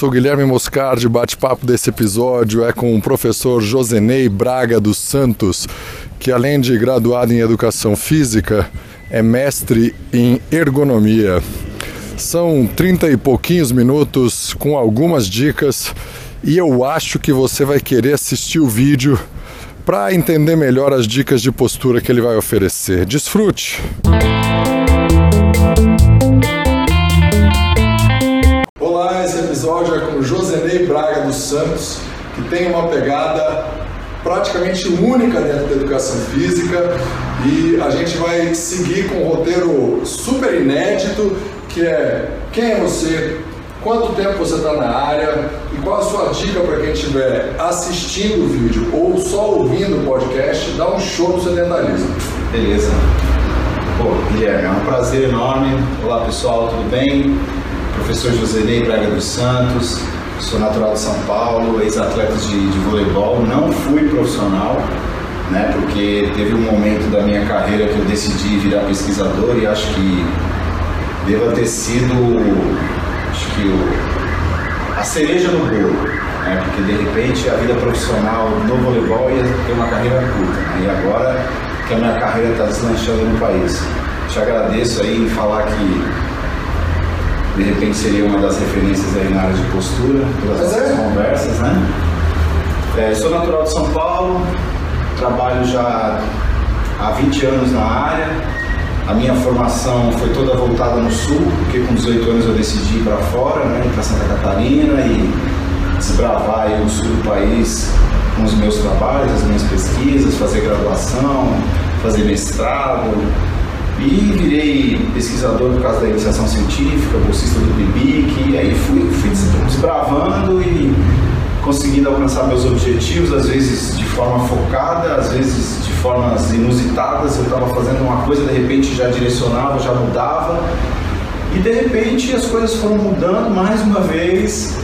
sou Guilherme Moscardi. Bate-papo desse episódio é com o professor Josenei Braga dos Santos, que além de graduado em Educação Física, é mestre em Ergonomia. São trinta e pouquinhos minutos com algumas dicas e eu acho que você vai querer assistir o vídeo para entender melhor as dicas de postura que ele vai oferecer. Desfrute! Olá, episódio é com Josenei Braga dos Santos, que tem uma pegada praticamente única dentro da educação física e a gente vai seguir com um roteiro super inédito que é quem é você, quanto tempo você está na área e qual a sua dica para quem estiver assistindo o vídeo ou só ouvindo o podcast, dá um show no sedentarismo. Beleza. Pô, Guilherme, é um prazer enorme. Olá pessoal, tudo bem? Professor Josenei Braga dos Santos, sou natural de São Paulo, ex-atleta de, de voleibol, não fui profissional, né, porque teve um momento da minha carreira que eu decidi virar pesquisador e acho que deva ter sido acho que o, a cereja no bolo, né, porque de repente a vida profissional no voleibol ia ter uma carreira curta, né, e agora que a minha carreira está deslanchando no país. Te agradeço aí em falar que de repente seria uma das referências aí na área de postura, pelas nossas é. conversas, né? É, sou natural de São Paulo, trabalho já há 20 anos na área. A minha formação foi toda voltada no sul, porque com 18 anos eu decidi ir para fora, né, ir para Santa Catarina e desbravar aí o sul do país com os meus trabalhos, as minhas pesquisas, fazer graduação, fazer mestrado, e virei pesquisador por causa da iniciação científica, bolsista do PIBIC, e aí fui, fui desbravando e conseguindo alcançar meus objetivos, às vezes de forma focada, às vezes de formas inusitadas. Eu estava fazendo uma coisa, de repente já direcionava, já mudava. E de repente as coisas foram mudando mais uma vez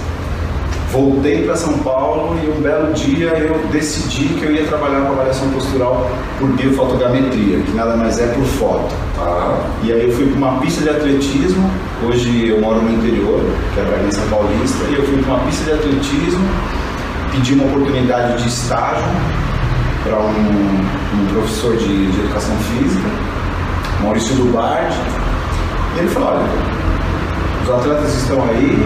voltei para São Paulo e um belo dia eu decidi que eu ia trabalhar com avaliação postural por biofotogrametria, que nada mais é por foto. Tá? E aí eu fui para uma pista de atletismo, hoje eu moro no interior, que é Bragança Paulista, e eu fui para uma pista de atletismo, pedi uma oportunidade de estágio para um, um, professor de, de, educação física, Maurício Dubardi, e ele falou, olha, os atletas estão aí,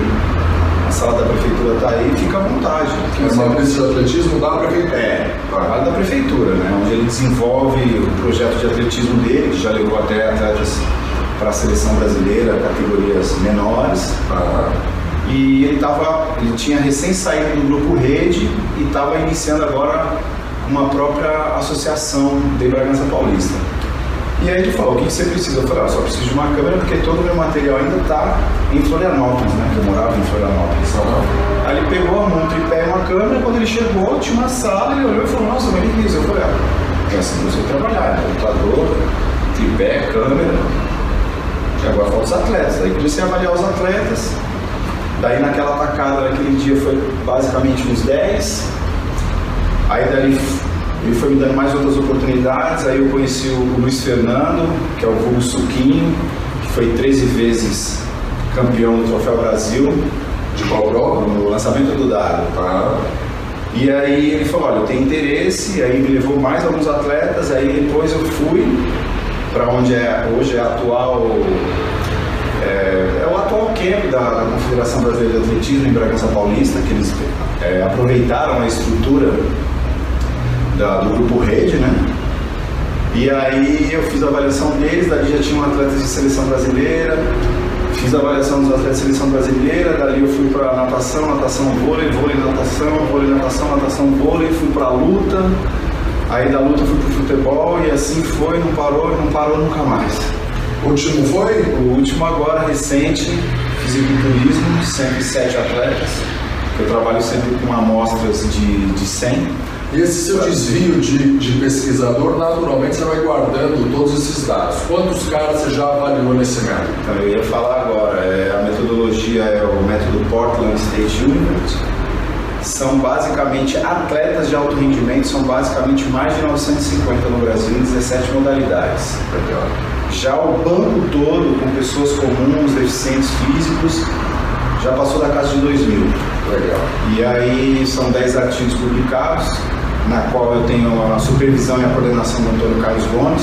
a sala da prefeitura está aí, fica à vontade. É uma pista de atletismo da prefeitura? É, trabalho da prefeitura, né? Onde ele desenvolve o projeto de atletismo dele, que já levou até atletas para a seleção brasileira, categorias menores. Ah. E ele, tava, ele tinha recém saído do grupo Rede e estava iniciando agora uma própria associação de Bragança Paulista. E aí ele falou, o que você precisa? Eu falei, ah, só preciso de uma câmera porque todo o meu material ainda está em Florianópolis, né? Que eu morava em Florianópolis. Uhum. Aí ele pegou um tripé e uma câmera, quando ele chegou, tinha uma sala, ele olhou e falou, nossa, mas que isso? Eu falei, ah, é assim que você trabalhar, né? computador, tripé, câmera. E agora falta os atletas. Aí comecei a avaliar os atletas. Daí naquela atacada naquele dia foi basicamente uns 10. Aí dali ele foi me dando mais outras oportunidades, aí eu conheci o Luiz Fernando, que é o vulgo Suquinho, que foi 13 vezes campeão do Troféu Brasil. De prova? No lançamento do dado. Ah. E aí ele falou, olha, eu tenho interesse, aí me levou mais alguns atletas, aí depois eu fui para onde é, hoje é atual é, é, o atual camp da, da, Confederação Brasileira de Atletismo em Bragança Paulista, que eles é, aproveitaram a estrutura da, do grupo Rede, né? E aí eu fiz a avaliação deles, dali já tinham atletas de seleção brasileira, fiz a avaliação dos atletas de seleção brasileira, dali eu fui para natação, natação vôlei, vôlei natação, vôlei natação, natação vôlei, fui para luta, aí da luta fui para futebol e assim foi, não parou, não parou nunca mais. O último foi? O último agora, recente, fisiculturismo, 107 atletas, eu trabalho sempre com amostras de, de 100 e esse seu desvio de, de pesquisador, naturalmente você vai guardando todos esses dados. Quantos caras você já avaliou nesse método? Então, eu ia falar agora, é, a metodologia é o método Portland State University. São basicamente atletas de alto rendimento, são basicamente mais de 950 no Brasil em 17 modalidades. Já o banco todo, com pessoas comuns, deficientes físicos, já passou da casa de 2 mil. Legal. E aí são 10 artigos publicados, na qual eu tenho a supervisão e a coordenação do Antônio Carlos Gomes,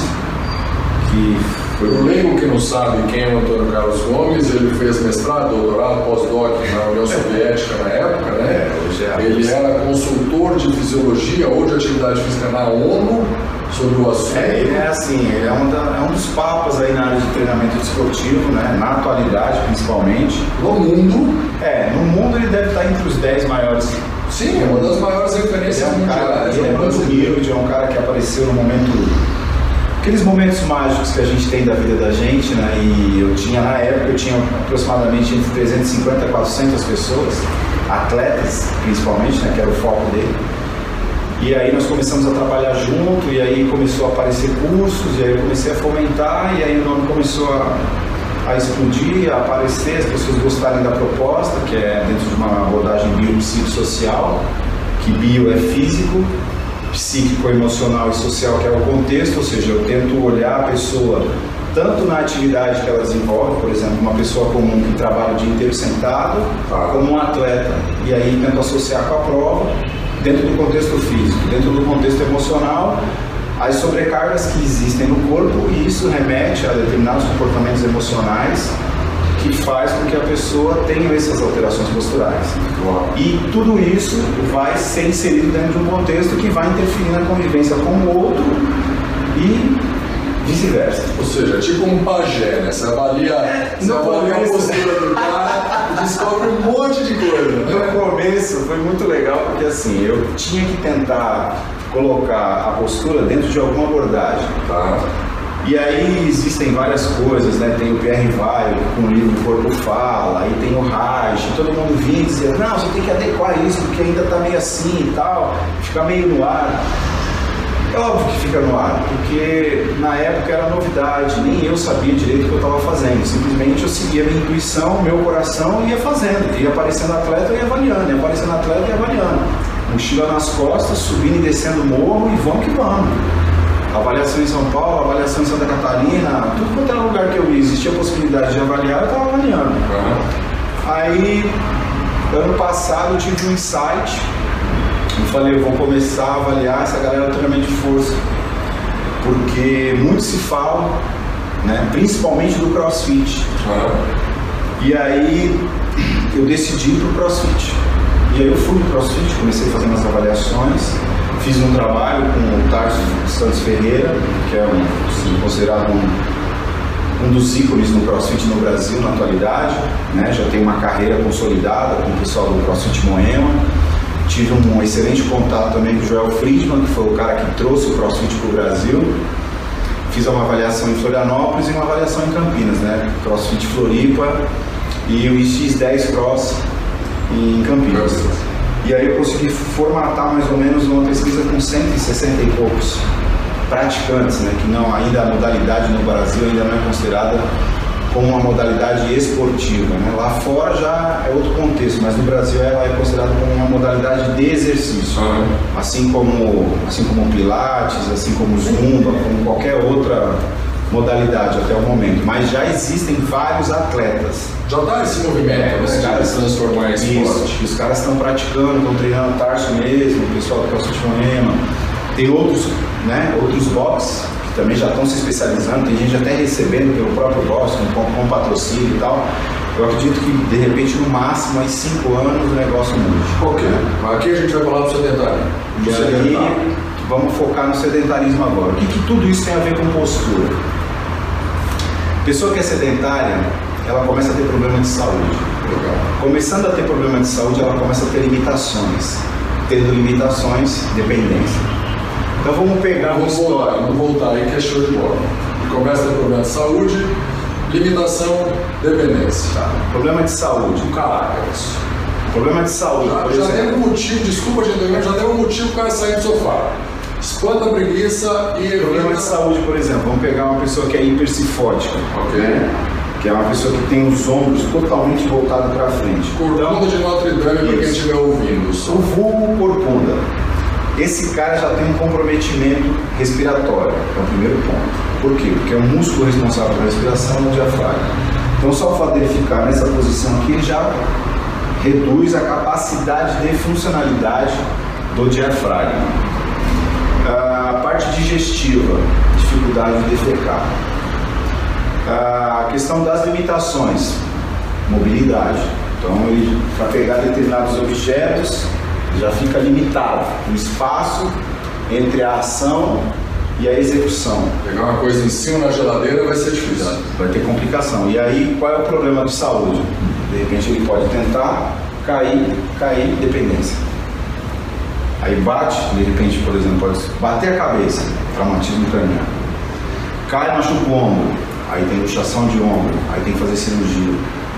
que o leigo que não sabe quem é o Antônio Carlos Gomes, ele fez mestrado, doutorado, pós-doc na União Soviética na época, né? É Ele era consultor de fisiologia ou de atividade física na ONU sobre o assunto. É, ele é assim, ele é um, da- é um dos papas aí na área de treinamento desportivo, né? Na atualidade, principalmente. No mundo, É, no mundo ele deve estar entre os 10 maiores. Sim, é uma das maiores Ele referências é um cara, mundiais. ele é um muito humilde, é um cara que apareceu no momento. Aqueles momentos mágicos que a gente tem da vida da gente, né? E eu tinha, na época, eu tinha aproximadamente entre 350 e 400 pessoas, atletas principalmente, né? Que era o foco dele. E aí nós começamos a trabalhar junto, e aí começou a aparecer cursos, e aí eu comecei a fomentar, e aí o nome começou a, a explodir, a aparecer, as pessoas gostarem da proposta, que é dentro de uma abordagem biopsicossocial, que bio é físico, psíquico, emocional e social, que é o contexto, ou seja, eu tento olhar a pessoa tanto na atividade que ela desenvolve, por exemplo, uma pessoa comum que trabalha o dia inteiro sentado, como um atleta, e aí tento associar com a prova, dentro do contexto físico, dentro do contexto emocional, as sobrecargas que existem no corpo e isso remete a determinados comportamentos emocionais que faz com que a pessoa tenha essas alterações posturais. E tudo isso vai ser inserido dentro de um contexto que vai interferir na convivência com o outro e vice-versa. Ou seja, é tipo um pajé, né? Você avalia, você no avalia a postura do cara e descobre um monte de coisa, né? No começo foi muito legal porque assim, eu tinha que tentar colocar a postura dentro de alguma abordagem. Tá. E aí existem várias coisas, né? Tem o Pierre Weil com o livro Corpo Fala, aí tem o Reich, todo mundo vinha e dizia, não, você tem que adequar isso porque ainda tá meio assim e tal, fica meio no ar. É óbvio que fica no ar, porque na época era novidade, nem eu sabia direito o que eu estava fazendo. Simplesmente eu seguia minha intuição, meu coração e ia fazendo. Ia aparecendo atleta, eu ia avaliando, ia aparecendo atleta, eu ia avaliando. Mochila nas costas, subindo e descendo o morro e vamos que vamos. Avaliação em São Paulo, avaliação em Santa Catarina, tudo quanto era lugar que eu ia, existia a possibilidade de avaliar, eu estava avaliando. Aham. Aí, ano passado, eu tive um insight. Eu falei, eu vou começar a avaliar essa galera treinamento de força. Porque muito se fala, né, principalmente do crossfit. Aham. E aí, eu decidi ir pro crossfit. Aí eu fui pro crossfit, comecei a fazer umas avaliações. Fiz um trabalho com o Tarso Santos Ferreira, que é um, assim, considerado um um dos ícones no CrossFit no Brasil na atualidade, né? já tem uma carreira consolidada com o pessoal do CrossFit Moema. Tive um excelente contato também com o Joel Friedman, que foi o cara que trouxe o CrossFit para o Brasil. Fiz uma avaliação em Florianópolis e uma avaliação em Campinas, né? CrossFit Floripa e o X10 Cross em Campinas. E aí eu consegui formatar mais ou menos uma pesquisa com 160 e poucos praticantes, né, que não ainda a modalidade no Brasil ainda não é considerada como uma modalidade esportiva, né? Lá fora já é outro contexto, mas no Brasil ela é considerada como uma modalidade de exercício, Aham. assim como assim como pilates, assim como zumba, como qualquer outra modalidade até o momento. Mas já existem vários atletas Já dá esse movimento, é, né? os de caras transformar em esporte. os caras estão praticando, estão treinando tarso mesmo, o pessoal do CrossFit Moema. Tem outros, né, outros box que também já estão se especializando, tem gente até recebendo pelo próprio box, com, com patrocínio e tal. Eu acredito que de repente no máximo em cinco anos o negócio mude. Ok. Mas aqui a gente vai falar do sedentário. Do E sedentário. aí vamos focar no sedentarismo agora. O que, que tudo isso tem a ver com postura? Pessoa que é sedentária, ela começa a ter problema de saúde. Começando a ter problema de saúde, ela começa a ter limitações. Tendo limitações, dependência. Então vamos pegar Vamos voltar, história. vamos voltar aí que é show de bola. Começa a ter problema de saúde, limitação, dependência. Tá. Problema de saúde. Caraca, isso. Problema de saúde, Já, por já exemplo. tem um motivo, desculpa gente, já tem um motivo para sair do sofá. Espanta a preguiça e Problema evita- de saúde, por exemplo, vamos pegar uma pessoa que é hipercifótica, Ok. né? que é uma pessoa que tem os ombros totalmente voltados para frente. Cortando de Notre Dame para quem estiver ouvindo. O vulgo corcunda. Esse cara já tem um comprometimento respiratório, é o primeiro ponto. Por quê? Porque é o músculo responsável pela respiração é o diafragma. Então só o fato dele ficar nessa posição aqui, ele já reduz a capacidade de funcionalidade do diafragma. A parte digestiva, dificuldade de defecar. A questão das limitações, mobilidade. Então, para pegar determinados objetos, já fica limitado o espaço entre a ação e a execução. Pegar uma coisa em cima na geladeira vai ser difícil. Vai ter complicação. E aí, qual é o problema de saúde? De repente ele pode tentar cair, cair, dependência. Aí bate, de repente, por exemplo, pode bater a cabeça, traumatismo craniano. Cai, machuca o ombro, aí tem luxação de ombro, aí tem que fazer cirurgia.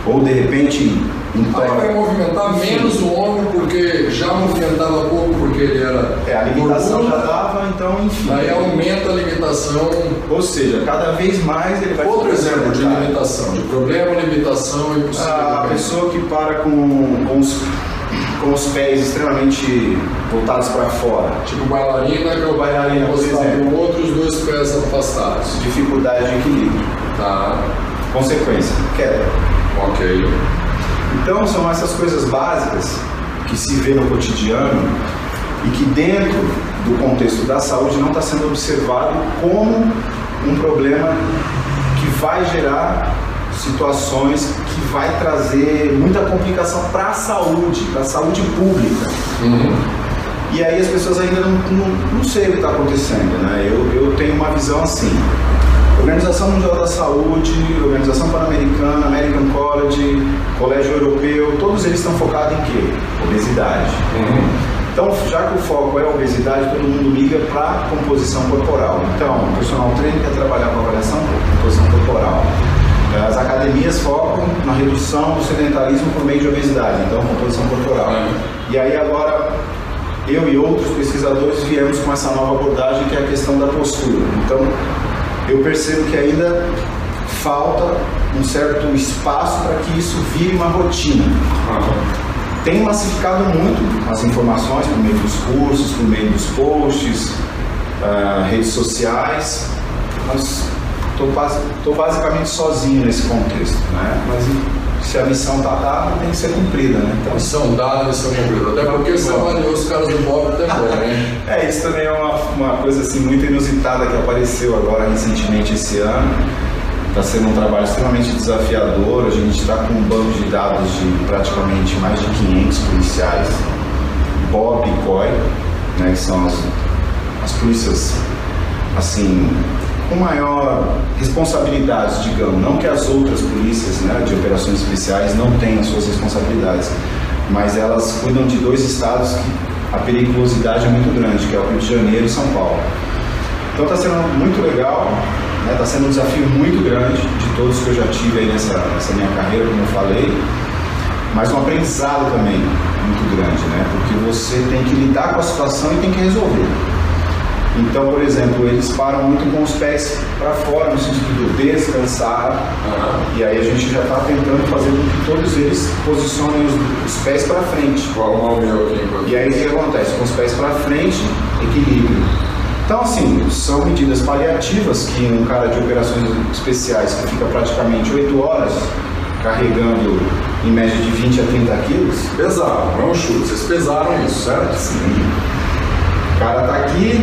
Ou de repente então, Aí vai movimentar menos o ombro porque já movimentava pouco porque ele era. É, a limitação já dava, então enfim. Aí aumenta a limitação. Ou seja, cada vez mais ele vai. Outro exemplo de limitação, de problema, limitação e possível. A pessoa que para com, com os com os pés extremamente voltados para fora. Tipo bailarina, que é o bailarina encostado no outro, os dois pés afastados. Dificuldade de equilíbrio. Tá. Consequência, queda. Ok. Então são essas coisas básicas que se vê no cotidiano e que dentro do contexto da saúde não está sendo observado como um problema que vai gerar situações que vai trazer muita complicação para a saúde, para a saúde pública. Uhum. E aí as pessoas ainda não, não, não sei o que está acontecendo, né? Eu, eu tenho uma visão assim. Organização Mundial da Saúde, Organização Pan-Americana, American College, Colégio Europeu, todos eles estão focados em quê? Obesidade. Uhum. Então, já que o foco é a obesidade, todo mundo liga para composição corporal. Então, o personal trainer quer trabalhar com avaliação composição corporal. As academias focam na redução do sedentarismo por meio de obesidade, então composição corporal. E aí agora eu e outros pesquisadores viemos com essa nova abordagem que é a questão da postura. Então, eu percebo que ainda falta um certo espaço para que isso vire uma rotina. Tem massificado muito as informações por meio dos cursos, por meio dos posts, uh, redes sociais, mas estou basicamente sozinho nesse contexto, né? Mas se a missão está dada, tem que ser cumprida, né? Então, missão dada, missão cumprida. Até porque você avaliou os caras do Bob também, né? é, isso também é uma, uma coisa assim muito inusitada que apareceu agora recentemente esse ano. Está sendo um trabalho extremamente desafiador. A gente está com um banco de dados de praticamente mais de 500 policiais, Bob e COI, né, que são as, as polícias assim com maior responsabilidade, digamos. Não que as outras polícias né, de operações especiais não tenham suas responsabilidades, mas elas cuidam de dois estados que a periculosidade é muito grande, que é o Rio de Janeiro e São Paulo. Então está sendo muito legal, está né, tá sendo um desafio muito grande de todos que eu já tive aí nessa, nessa minha carreira, como eu falei, mas um aprendizado também muito grande, né? Porque você tem que lidar com a situação e tem que resolver. Então, por exemplo, eles param muito com os pés para fora, no sentido de descansar. Uhum. E aí a gente já está tentando fazer com que todos eles posicionem os, os pés para frente. Qual o meu aqui? E aí o que acontece? Com os pés para frente, equilíbrio. Então, assim, são medidas paliativas que um cara de operações especiais que fica praticamente 8 horas carregando em média de 20 a 30 quilos. Pesado, não é um chute. Vocês pesaram isso, certo? Sim. O cara tá aqui,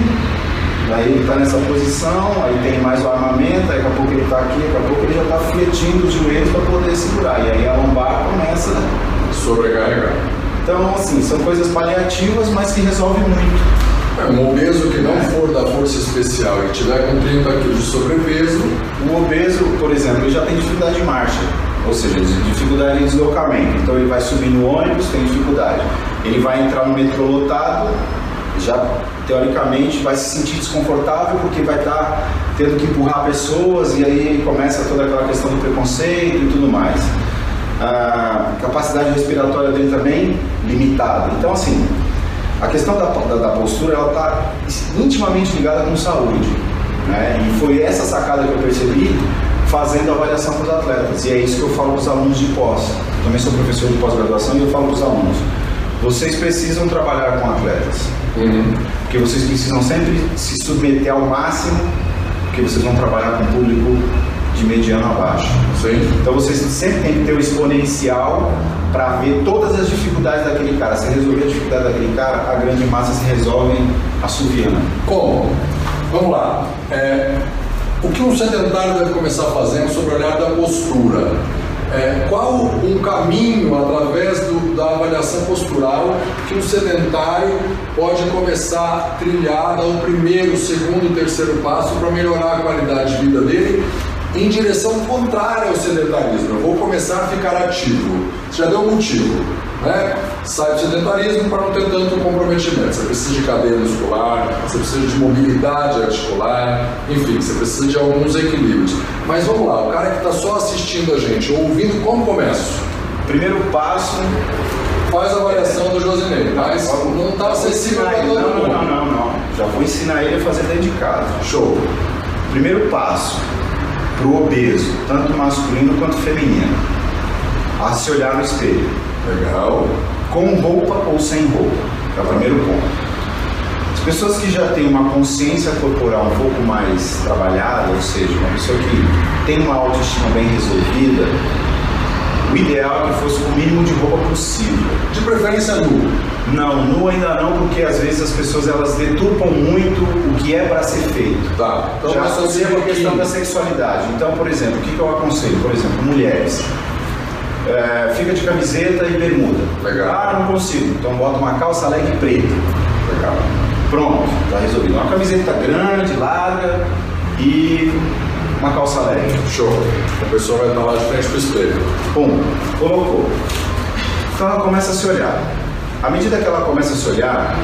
Aí ele está nessa posição, aí tem mais o armamento, aí daqui a pouco ele está aqui, daqui a pouco ele já está fletindo os joelhos para poder segurar. E aí a lombar começa a sobrecarregar. Então, assim, são coisas paliativas, mas que resolvem muito. É, um obeso que não é. for da força especial e tiver com 30 quilos de sobrepeso. O obeso, por exemplo, ele já tem dificuldade de marcha, ou seja, dificuldade de deslocamento. Então ele vai subir no ônibus, tem dificuldade. Ele vai entrar no metrô lotado, já teoricamente vai se sentir desconfortável porque vai estar tá tendo que empurrar pessoas e aí começa toda aquela questão do preconceito e tudo mais. A capacidade respiratória dele também limitada. Então, assim, a questão da, da, da postura ela está intimamente ligada com saúde. Né? E foi essa sacada que eu percebi fazendo a avaliação para os atletas. E é isso que eu falo para os alunos de pós. Também sou professor de pós-graduação e eu falo para os alunos. Vocês precisam trabalhar com atletas. Porque vocês precisam sempre se submeter ao máximo, porque vocês vão trabalhar com um público de mediano a baixo. Então você sempre tem que ter o exponencial para ver todas as dificuldades daquele cara. Se resolver a dificuldade daquele cara, a grande massa se resolve assoviando. Como? Vamos lá. É, o que um sedentário deve começar fazendo sobre o olhar da postura? É, qual um caminho através do, da avaliação postural que um sedentário pode começar a trilhar, dar o primeiro, segundo, terceiro passo para melhorar a qualidade de vida dele em direção contrária ao sedentarismo. Eu vou começar a ficar ativo. Você já deu um motivo. Né? Sai do sedentarismo para não ter tanto comprometimento. Você precisa de cadeia muscular, você precisa de mobilidade articular, enfim, você precisa de alguns equilíbrios. Mas vamos lá, o cara que está só assistindo a gente, ouvindo, como começo? Primeiro passo. Faz a avaliação do Josinei, mas não está acessível para todo não, mundo. Não, não, não, não. Já vou ensinar ele a fazer dentro de casa. Show. Primeiro passo para o obeso, tanto masculino quanto feminino, a se olhar no espelho. Legal. Com roupa ou sem roupa. É o primeiro ponto. As pessoas que já têm uma consciência corporal um pouco mais trabalhada, ou seja, uma pessoa que tem uma autoestima bem resolvida, o ideal é que fosse o mínimo de roupa possível. De preferência nu. Não, nu ainda não, porque às vezes as pessoas elas deturpam muito o que é para ser feito. Tá. Então, Já associa com a questão da sexualidade. Então, por exemplo, o que, que eu aconselho? Por exemplo, mulheres. É, fica de camiseta e bermuda. Legal. Ah, não consigo. Então bota uma calça leg preta. Legal. Pronto, tá resolvido. Uma camiseta grande, larga e uma calça leg. Show. A pessoa vai estar lá de frente para o espelho. Pum, colocou. Então ela começa a se olhar. À medida que ela começa a se olhar,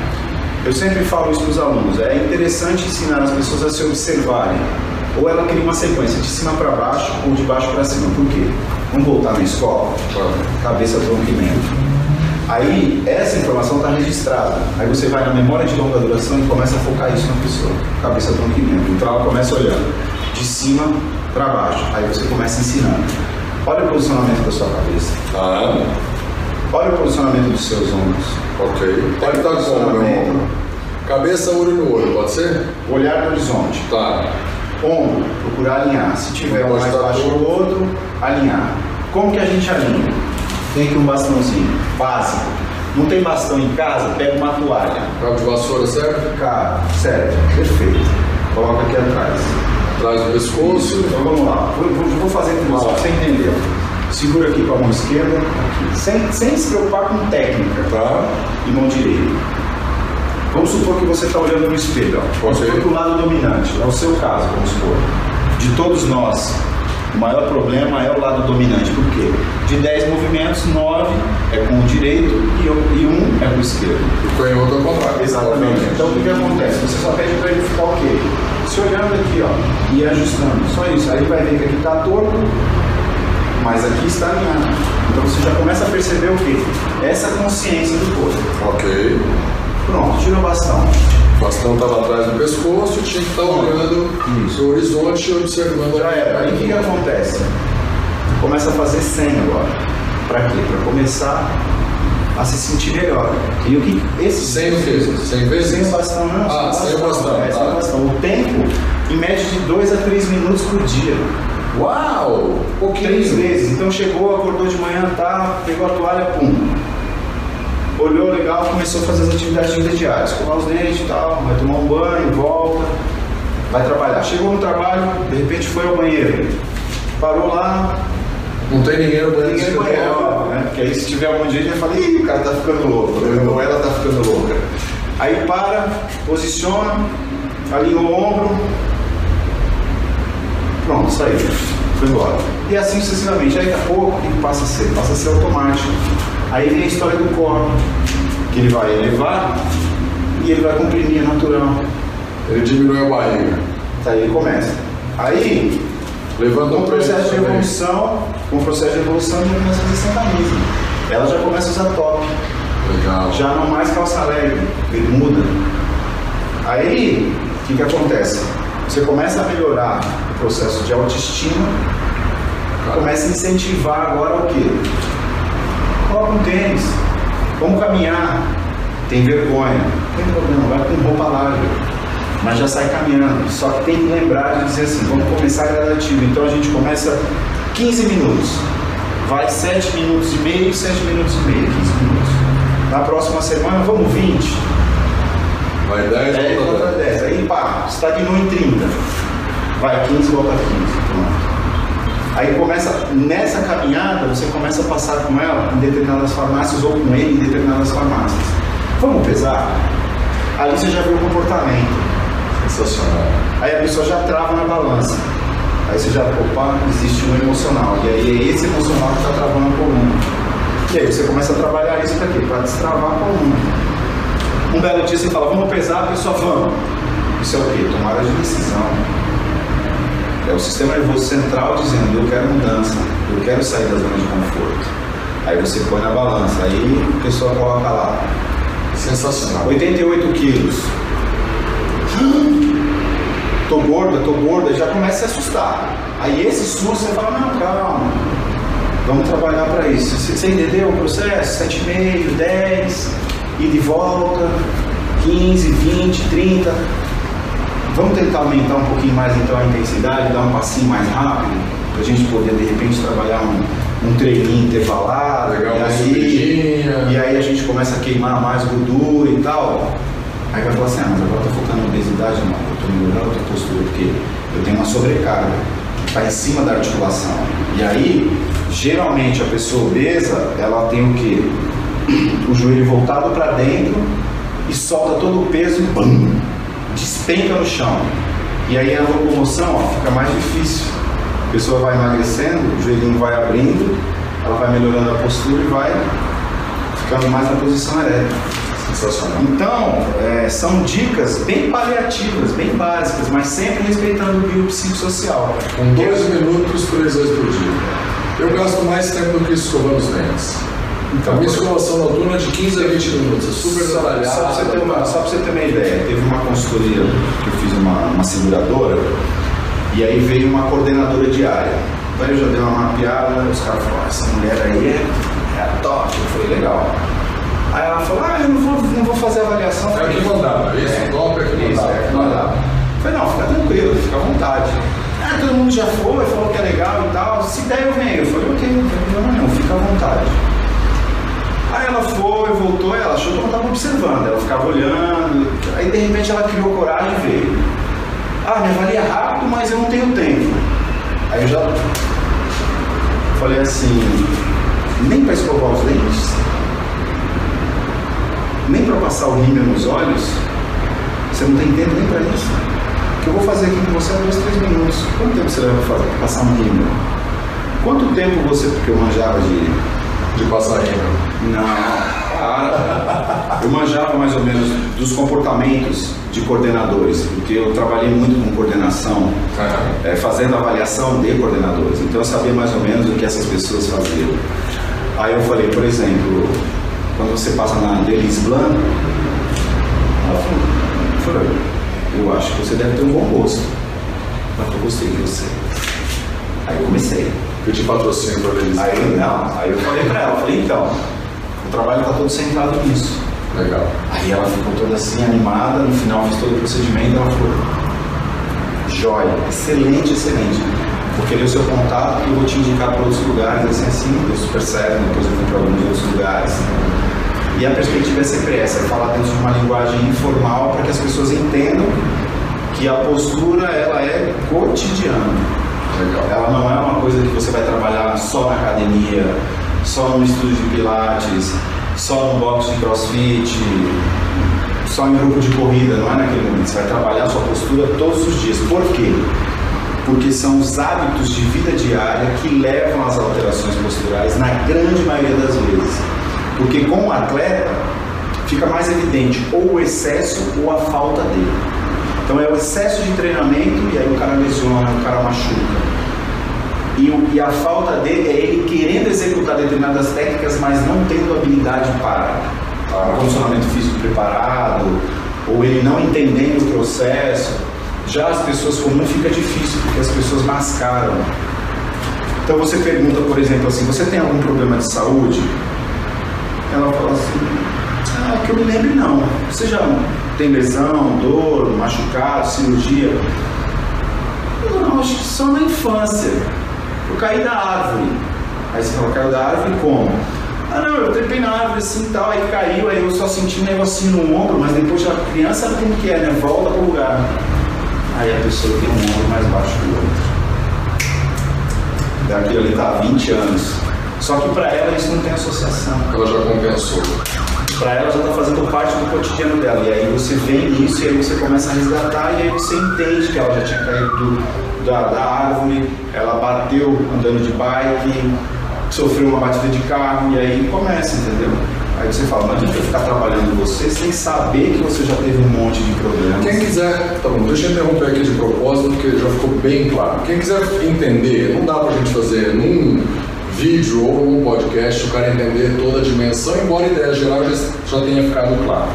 eu sempre falo isso para os alunos, é interessante ensinar as pessoas a se observarem. Ou ela cria uma sequência de cima para baixo ou de baixo para cima. Por quê? Vamos voltar na escola? Cabeça, tronco e membro. Aí, essa informação está registrada. Aí você vai na memória de longa duração e começa a focar isso na pessoa. Cabeça, membro. Então ela começa olhando de cima para baixo. Aí você começa ensinando. Olha o posicionamento da sua cabeça. Ah, Olha o posicionamento dos seus ombros. ok. Pode estar como, meu ombro? Cabeça, olho no olho, pode ser? Olhar no horizonte. Tá. Ombro, procurar alinhar. Se tiver um mais estar baixo que o outro, alinhar. Como que a gente alinha? Tem aqui um bastãozinho básico. Não tem bastão em casa? Pega uma toalha. Cabo de vassoura, certo? Cara, certo, perfeito. Coloca aqui atrás. Atrás do pescoço. Então vamos lá. Vou, vou- vou fazer com você, você entender. Segura aqui com a mão esquerda, aqui. Sem, sem se preocupar com técnica. Tá. e mão direita. Vamos supor que você está olhando no espelho. ó. Vamos supor que o lado dominante, é o seu caso, vamos supor. De todos nós, o maior problema é o lado dominante. Por quê? De 10 movimentos, 9 é com o direito e 1 é com o esquerdo. E foi em outro contrário. Exatamente. Então o que, que acontece? Você só pede para ele ficar o quê? Se olhando aqui, ó, e ajustando. Só isso. Aí vai ver que aqui está torto, mas aqui está alinhado. Então você já começa a perceber o quê? Essa consciência do corpo. Ok. Pronto, tira o bastão. O bastão estava atrás do pescoço, tinha que estar olhando Isso. o horizonte e observando Já era. Aí o que, que acontece? Começa a fazer 100 agora. Para quê? Para começar a se sentir melhor. E o que esse Sem vezes. Sem vezes? Sem bastão, não. Ah, sem bastão. É, sem o tá. bastão. O tempo, em média, de 2 a 3 minutos por dia. Uau! Pouquinho. Três vezes. Então chegou, acordou de manhã, tá, pegou a toalha, pum. Olhou legal, começou a fazer as atividades de vida diárias. Escovar os dentes e tal, vai tomar um banho, volta, vai trabalhar. Chegou no trabalho, de repente foi ao banheiro. Parou lá, Não tem ninguém no banheiro. ninguém no banheiro, né? Porque aí se tiver algum dia, já fala, ih, o cara tá ficando louco, né? ou ela tá ficando louca. Aí para, posiciona, alinha o ombro, pronto, saiu, foi embora. E assim sucessivamente. Aí daqui a pouco, o que passa a ser? Passa a ser automático. Aí vem a história do corpo, que ele vai elevar e ele vai comprimir, natural. Ele diminui a barriga. Aí ele começa. Aí o peso processo de evolução, com o processo de evolução, ele começa a fazer camisa. Ela já começa a usar top, Legal. já não mais calça leg, ele muda. Aí, o que, que acontece? Você começa a melhorar o processo de autoestima, começa a incentivar agora o quê? Coloca um tênis, vamos caminhar, tem vergonha, não tem problema, vai com roupa larga. mas já sai caminhando. Só que tem que lembrar de dizer assim, vamos começar gradativo. Então a gente começa 15 minutos, vai 7 minutos e meio, 7 minutos e meio, 15 minutos. Na próxima semana vamos 20. Vai 10, 10 volta volta 10. Aí pá, estagnou em 30. Vai 15, volta 15. Pronto. Aí começa, nessa caminhada, você começa a passar com ela em determinadas farmácias ou com ele em determinadas farmácias. Vamos pesar? Ali você já viu o comportamento. Sensacional. Aí a pessoa já trava na balança. Aí você já, opa, existe um emocional. E aí é esse emocional que está travando a coluna. E aí você começa a trabalhar isso para quê? Para destravar a coluna. Um belo dia você fala, vamos pesar, a pessoa, vamos. Isso é o quê? Tomada de decisão. É o sistema nervoso central dizendo, eu quero mudança, eu quero sair da zona de conforto. Aí você põe na balança, aí a pessoa coloca lá, Sensacional. 88 quilos. Tô gorda, tô gorda, já começa a se assustar. Aí esse susto você fala, não, calma. Vamos trabalhar para isso. Você, você entendeu o processo? 7,5, 10, e de volta, 15, 20, 30. Vamos tentar aumentar um pouquinho mais então a intensidade, dar um passinho mais rápido, para a gente poder de repente trabalhar um, um treininho intervalado. Legal, e aí, e aí a gente começa a queimar mais gordura e tal. Aí vai falar assim, ah, mas agora eu tô focando na obesidade, não, eu tô melhorando a outra postura, porque eu tenho uma sobrecarga que está em cima da articulação. E aí, geralmente a pessoa obesa, ela tem o quê? O joelho voltado para dentro e solta todo o peso e bum, despenca no chão. E aí a locomoção ó, fica mais difícil. A pessoa vai emagrecendo, o joelhinho vai abrindo, ela vai melhorando a postura e vai ficando mais na posição ereta. Sensacional. Então, é, são dicas bem paliativas, bem básicas, mas sempre respeitando o biopsicossocial. Com dois minutos, três vezes por dia. Eu gasto mais tempo do que escovando os dentes. Então, a minha escovação noturna é de 15 a 20 minutos. É super trabalhada. só, pra você ter uma, só você ter uma ideia, teve uma consultoria que eu fiz uma, uma seguradora e aí veio uma coordenadora de área. Daí eu já dei uma mapeada, os caras falaram, essa mulher aí é, é a top. Falei, legal. Aí ela falou, ah, eu não vou, não vou fazer avaliação. É aqui mandava. Esse top é aqui Isso, mandava. é que mandava. Eu falei, não, fica tranquilo, fica à vontade. Ah, todo mundo já foi, falou que é legal e tal. Se der, eu venho. Eu falei, ok, não tem problema nenhum, fica à vontade. Ela foi, voltou, ela achou que eu não estava observando, ela ficava olhando. Aí de repente ela criou coragem e veio. Ah, me avalia rápido, mas eu não tenho tempo. Aí eu já falei assim, nem para escovar os dentes, nem para passar o rímel nos olhos, você não tem tempo nem para isso. O que eu vou fazer aqui com você é dois, três minutos. Quanto tempo você leva para passar um rímel? Quanto tempo você, porque eu manjava de De passar ainda. Não, para. Eu manjava mais ou menos dos comportamentos de coordenadores, porque eu trabalhei muito com coordenação, eh, fazendo avaliação de coordenadores. Então eu sabia mais ou menos o que essas pessoas faziam. Aí eu falei, por exemplo, quando você passa na Denise Blanc, ela falou, eu acho que você deve ter um bom gosto. Mas eu gostei de você. Aí eu comecei. Eu te patrocino para eles. Aí não, aí eu falei pra ela, falei, então, trabalho está todo centrado nisso. Legal. Aí ela ficou toda assim animada, no final fiz todo o procedimento, ela falou, joia, excelente, excelente. Vou querer o seu contato e eu vou te indicar para outros lugares, assim, assim, deu super depois eu fui para alguns outros lugares. E a perspectiva é sempre essa, é falar dentro de uma linguagem informal para que as pessoas entendam que a postura ela é cotidiana. Legal. Ela não é uma coisa que você vai trabalhar só na academia, só no estúdio de pilates, só no box de crossfit, só em grupo de corrida, não é naquele momento. Você vai trabalhar sua postura todos os dias. Por quê? Porque são os hábitos de vida diária que levam às alterações posturais na grande maioria das vezes. Porque com o atleta fica mais evidente ou o excesso ou a falta dele. Então é o excesso de treinamento e aí o cara lesiona, o cara machuca. E, a falta dele é ele querendo executar determinadas técnicas, mas não tendo habilidade para. O condicionamento físico preparado, ou ele não entendendo o processo. Já as pessoas comuns fica difícil, porque as pessoas mascaram. Então você pergunta, por exemplo, assim, você tem algum problema de saúde? Ela fala assim, ah, que eu me lembre não. Você já tem lesão, dor, machucado, cirurgia. Não, acho que só na infância. Eu caí da árvore. Aí você fala, caiu da árvore como? Ah não, eu trepei na árvore assim e tal, aí caiu, aí eu só senti um negocinho no ombro, mas depois a criança sabe como que é, né? Volta pro lugar. Aí a pessoa tem um ombro mais baixo que o outro. Daquilo ali tá há 20 anos. Só que para ela isso não tem associação. Ela já compensou. Para ela já está fazendo parte do cotidiano dela. E aí você vê isso e aí você começa a resgatar e aí você entende que ela já tinha caído do, da, da árvore, ela bateu andando de bike, sofreu uma batida de carro e aí começa, entendeu? Aí você fala, não adianta ficar trabalhando você sem saber que você já teve um monte de problemas. Quem quiser, tá bom, deixa eu interromper aqui de propósito, porque já ficou bem claro. Quem quiser entender, não dá pra gente fazer num vídeo ou num podcast o cara entender toda a dimensão, embora a ideia geral já, já tenha ficado claro.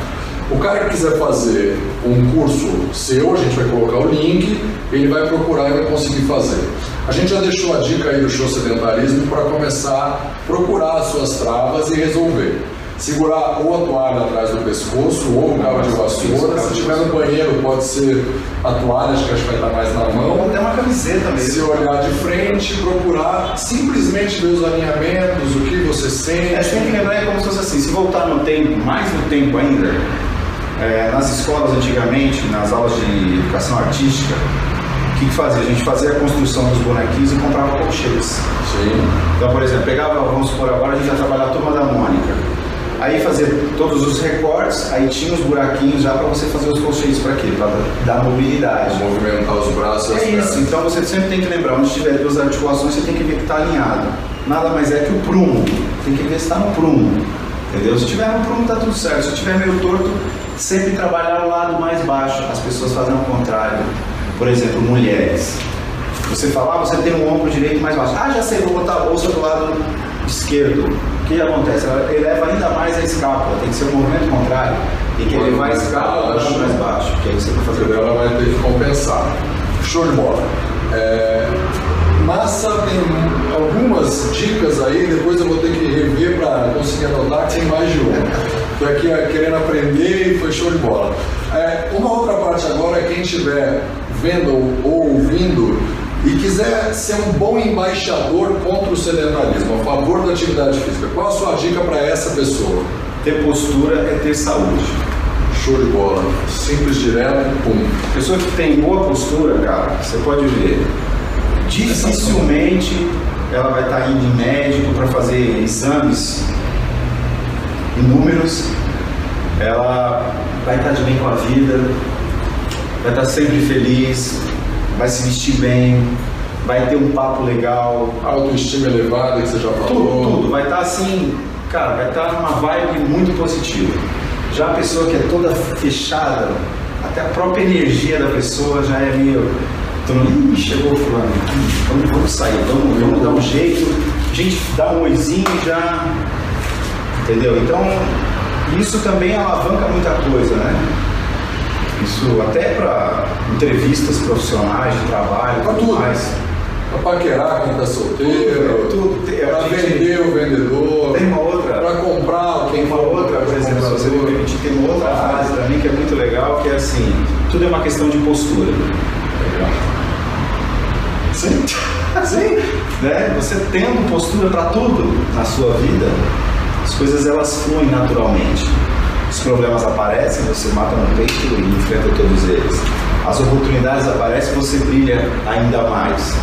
O cara que quiser fazer um curso seu, a gente vai colocar o link, ele vai procurar e vai conseguir fazer. A gente já deixou a dica aí do show sedentarismo para começar a procurar as suas travas e resolver. Segurar ou a toalha atrás do pescoço ou o cabo de vassoura. Se tiver no banheiro, pode ser a toalha, acho que vai estar mais na mão. Ou até uma camiseta mesmo. Se olhar de frente, procurar simplesmente ver os alinhamentos, o que você sente. É, você tem que lembrar é como se fosse assim, se voltar no tempo, mais no tempo ainda, é, nas escolas antigamente, nas aulas de educação artística, o que, que fazia? A gente fazia a construção dos bonequinhos e comprava colchetes. Sim. Então, por exemplo, pegava, vamos supor, agora a gente vai trabalhar a turma da Mônica. Aí fazia todos os recortes, aí tinha os buraquinhos já para você fazer os colchetes para quê? Para dar mobilidade. Movimentar os braços É pernas. isso, então você sempre tem que lembrar, onde tiver duas articulações, você tem que ver que está alinhado. Nada mais é que o prumo. Tem que ver se está no prumo. Entendeu? Se tiver prumo, está tudo certo. Se tiver meio torto, sempre trabalhar o lado mais baixo. As pessoas fazem o contrário. Por exemplo, mulheres. Você fala, ah, você tem um ombro direito mais baixo. Ah, já sei, vou botar a bolsa do lado esquerdo. O que acontece? Ela eleva ainda mais a escápula. Tem que ser o movimento contrário. Tem que elevar a escápula Baixo. para mais baixo. Que aí você vai fazer? Ela vai ter que compensar. Show de bola. É, Massa tem algumas dicas aí, depois eu vou ter que rever para conseguir anotar, que tem mais de uma. Estou aqui querendo aprender e foi show de bola. É, uma outra parte agora é quem estiver vendo ou ouvindo e quiser ser um bom embaixador contra o sedentarismo, a favor da atividade física. Qual a sua dica para essa pessoa? Ter postura é ter saúde. Show de bola. Simples, direto, pum. Pessoa que tem boa postura, cara, você pode ver, dificilmente ela vai estar indo em médico para fazer exames inúmeros, ela vai estar de bem com a vida, vai estar sempre feliz, vai se vestir bem, vai ter um papo legal, Autoestima elevada que você já falou. tudo, tudo. Vai estar assim, cara, vai estar numa vibe muito positiva. Já a pessoa que é toda fechada, até a própria energia da pessoa já é meio. Então, chegou o fulano, vamos, vamos sair, vamos, vamos dar um jeito, a gente dá um oizinho e já. Entendeu? Então, isso também alavanca muita coisa, né? Isso até para entrevistas profissionais de trabalho, Pra tudo mais. Pra paquerar quem tá solteiro, Tudo, tudo. pra A gente- vender o vendedor, Tem uma outra. pra comprar quem Tem uma outra, por exemplo, se você me permitir, tem uma outra frase também que é muito legal, que é assim, tudo é uma questão de postura. Sim, sim. Né? Você tendo postura para tudo na sua vida, as coisas elas fluem naturalmente. Os problemas aparecem, você mata no peito e enfrenta todos eles. As oportunidades aparecem, você brilha ainda mais.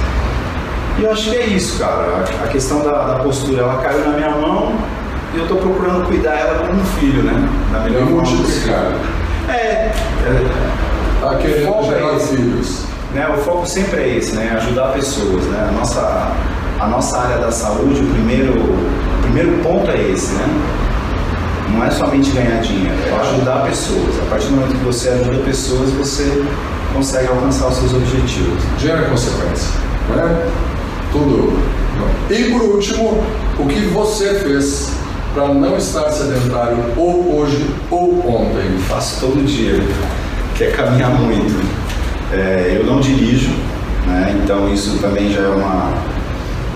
E eu acho que é isso, cara. A questão da, da postura, ela caiu na minha mão e eu estou procurando cuidar ela como um filho, né? Da melhor forma possível. É, é, Tá querendo Foco é gerar filhos. Né, o foco sempre é esse, né? Ajudar pessoas, né? A nossa, a nossa área da saúde, o primeiro, o primeiro ponto é esse, né? Não é somente ganhar dinheiro, é ajudar pessoas. A partir do momento que você ajuda pessoas, você consegue alcançar os seus objetivos. Gera consequência, né? Tudo. E por último, o que você fez para não estar sedentário ou hoje ou ontem? faço todo dia, que é caminhar muito. É, eu não dirijo, né? então isso também já é uma,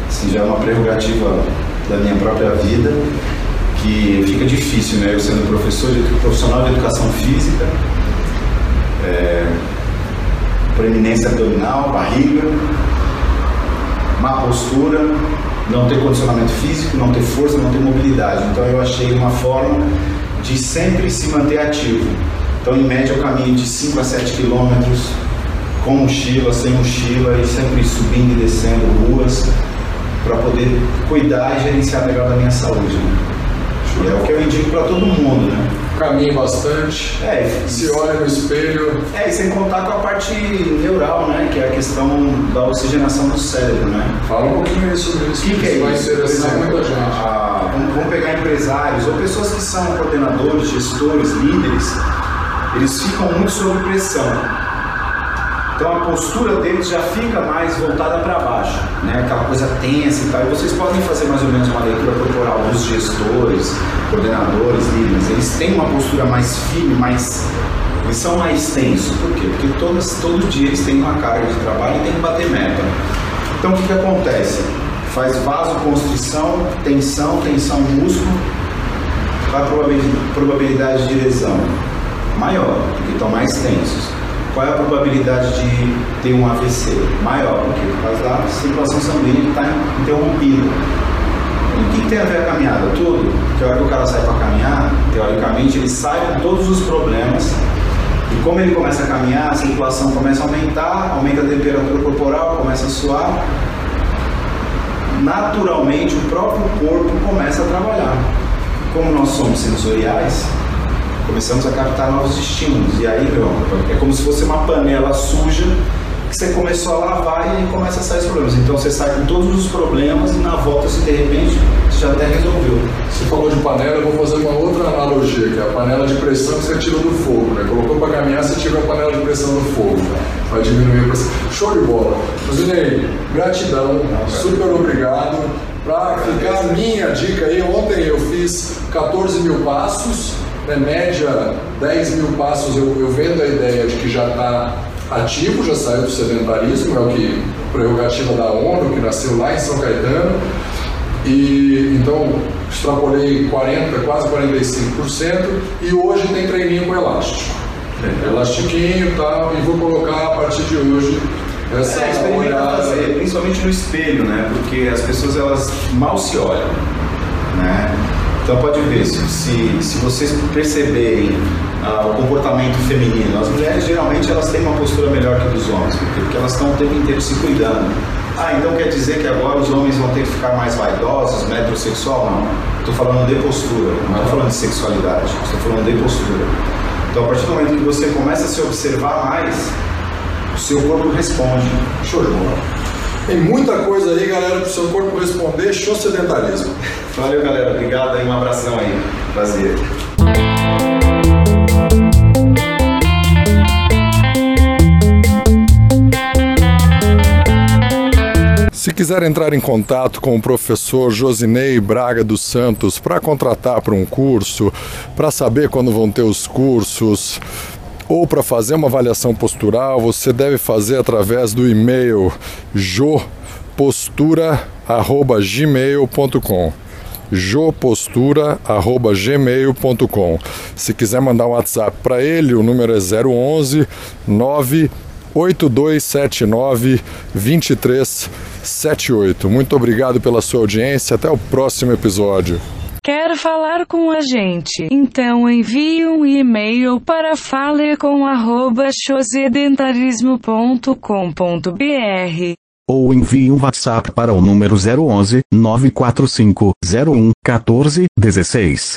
assim, já é uma prerrogativa da minha própria vida, que fica difícil, né? Eu sendo professor de profissional de educação física, é, preeminência abdominal, barriga, má postura, não ter condicionamento físico, não ter força, não ter mobilidade. Então eu achei uma forma de sempre se manter ativo. Então em média eu caminho de 5 a 7 quilômetros com mochila, sem mochila e sempre subindo e descendo ruas para poder cuidar e gerenciar melhor da minha saúde. Né? É o que eu indico para todo mundo, né? Caminhe bastante, é, se olha no espelho. É, e sem contar com a parte neural, né? Que é a questão da oxigenação do cérebro, né? Fala um pouquinho sobre isso. O que, que, é vai isso? interessar muita gente. A, vamos, vamos pegar empresários ou pessoas que são coordenadores, gestores, líderes, eles ficam muito sob pressão então a postura deles já fica mais voltada para baixo, né? aquela coisa tensa e tal. E vocês podem fazer mais ou menos uma leitura corporal dos gestores, coordenadores, líderes. Eles têm uma postura mais firme, mais. Eles são mais tensos. Por quê? Porque todas, todo dia eles têm uma carga de trabalho e têm que bater meta. Então o que, que acontece? Faz vasoconstrição, tensão, tensão músculo, a probabilidade de lesão? Maior, porque estão mais tensos qual é a probabilidade de ter um AVC? Maior, porque por causa da circulação sanguínea que está interrompida. E o que, tem a ver a caminhada? Tudo. Que a hora que o cara sai para caminhar, teoricamente, ele sai com todos os problemas. E como ele começa a caminhar, a circulação começa a aumentar, aumenta a temperatura corporal, começa a suar. Naturalmente, o próprio corpo começa a trabalhar. Como nós somos sensoriais, começamos a captar novos estímulos. E aí, meu, é como se fosse uma panela suja que você começou a lavar e começa a sair os problemas. Então você sai com todos os problemas e na volta, se de repente, você já até resolveu. Você falou de panela, eu vou fazer uma outra analogia, que é a panela de pressão que você tira do fogo. Né? Colocou para caminhar, você tira a panela de pressão do fogo. Vai diminuir a pressão. Show de bola. Josinei, gratidão, super obrigado. Para ficar a minha dica aí, ontem eu fiz 14 mil passos né, média 10 mil passos, eu, eu vendo a ideia de que já está ativo, já saiu do sedentarismo, é o que prerrogativa da ONU, que nasceu lá em São Caetano, e então extrapolei 40, quase 45%, e hoje tem treininho com elástico. Elastiquinho e tal, e vou colocar a partir de hoje essa é, olhada. Fazer, principalmente no espelho, né? Porque as pessoas elas mal se olham, né? Então pode ver, se, se, vocês perceberem ah, o comportamento feminino, as mulheres geralmente elas têm uma postura melhor que dos homens, porque, elas estão o tempo inteiro se cuidando. Ah, então quer dizer que agora os homens vão ter que ficar mais vaidosos, metrosexual? Não. Estou falando de postura, não estou falando de sexualidade, estou falando de postura. Então a partir do momento que você começa a se observar mais, o seu corpo responde. Bola. Tem muita coisa aí, galera, para o seu corpo responder. Show sedentarismo. Valeu, galera. Obrigado. Um abração aí. Prazer. Se quiser entrar em contato com o professor Josinei Braga dos Santos para contratar para um curso, para saber quando vão ter os cursos, ou para fazer uma avaliação postural, você deve fazer através do e-mail jopostura@gmail.com jopostura@gmail.com. Se quiser mandar um WhatsApp para ele, o número é 011 98279 2378. Muito obrigado pela sua audiência. Até o próximo episódio. Quer falar com a gente? Então envie um e-mail para falecom@chosedentarismo.com.br ou envie um WhatsApp para o número 011 945 01 14 16.